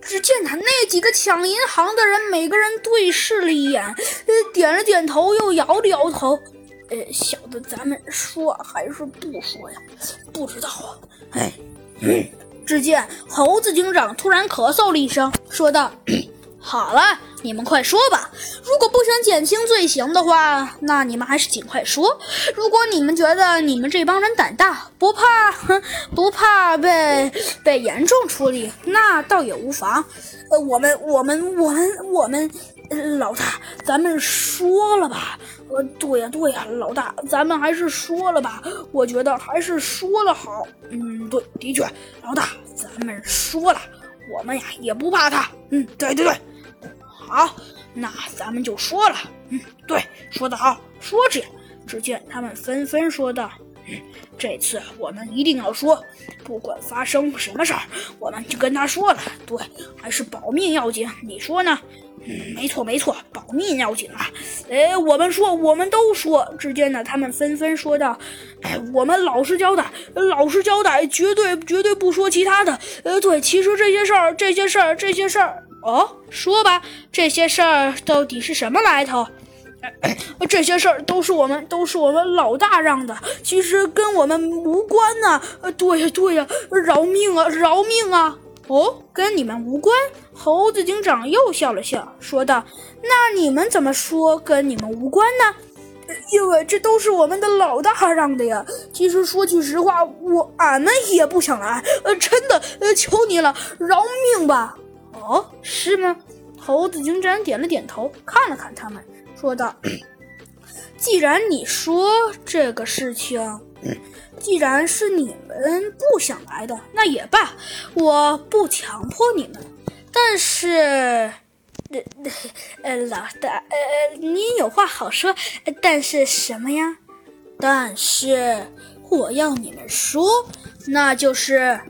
只见他那几个抢银行的人，每个人对视了一眼，呃，点了点头，又摇了摇头。呃，小的，咱们说还是不说呀？不知道啊。哎，只见猴子警长突然咳嗽了一声，说道。好了，你们快说吧。如果不想减轻罪行的话，那你们还是尽快说。如果你们觉得你们这帮人胆大，不怕，哼，不怕被被严重处理，那倒也无妨。呃，我们，我们，我们，我们，老大，咱们说了吧。呃，对呀，对呀，老大，咱们还是说了吧。我觉得还是说了好。嗯，对，的确，老大，咱们说了，我们呀也不怕他。嗯，对对对。好，那咱们就说了。嗯，对，说得好，说着，只见他们纷纷说道：“嗯，这次我们一定要说，不管发生什么事儿，我们就跟他说了。对，还是保命要紧，你说呢？嗯，没错没错，保命要紧啊。哎，我们说，我们都说。只见呢，他们纷纷说道：哎，我们老实交代，老实交代，绝对绝对不说其他的。呃，对，其实这些事儿，这些事儿，这些事儿。”哦，说吧，这些事儿到底是什么来头？这些事儿都是我们，都是我们老大让的，其实跟我们无关呢。呃，对呀，对呀，饶命啊，饶命啊！哦，跟你们无关？猴子警长又笑了笑，说道：“那你们怎么说跟你们无关呢？因为这都是我们的老大让的呀。其实说句实话，我俺们也不想来。呃，真的，呃，求你了，饶命吧！”哦，是吗？猴子警长点了点头，看了看他们，说道：“既然你说这个事情，既然是你们不想来的，那也罢，我不强迫你们。但是，呃，呃，老大，呃，你有话好说。但是什么呀？但是我要你们说，那就是。”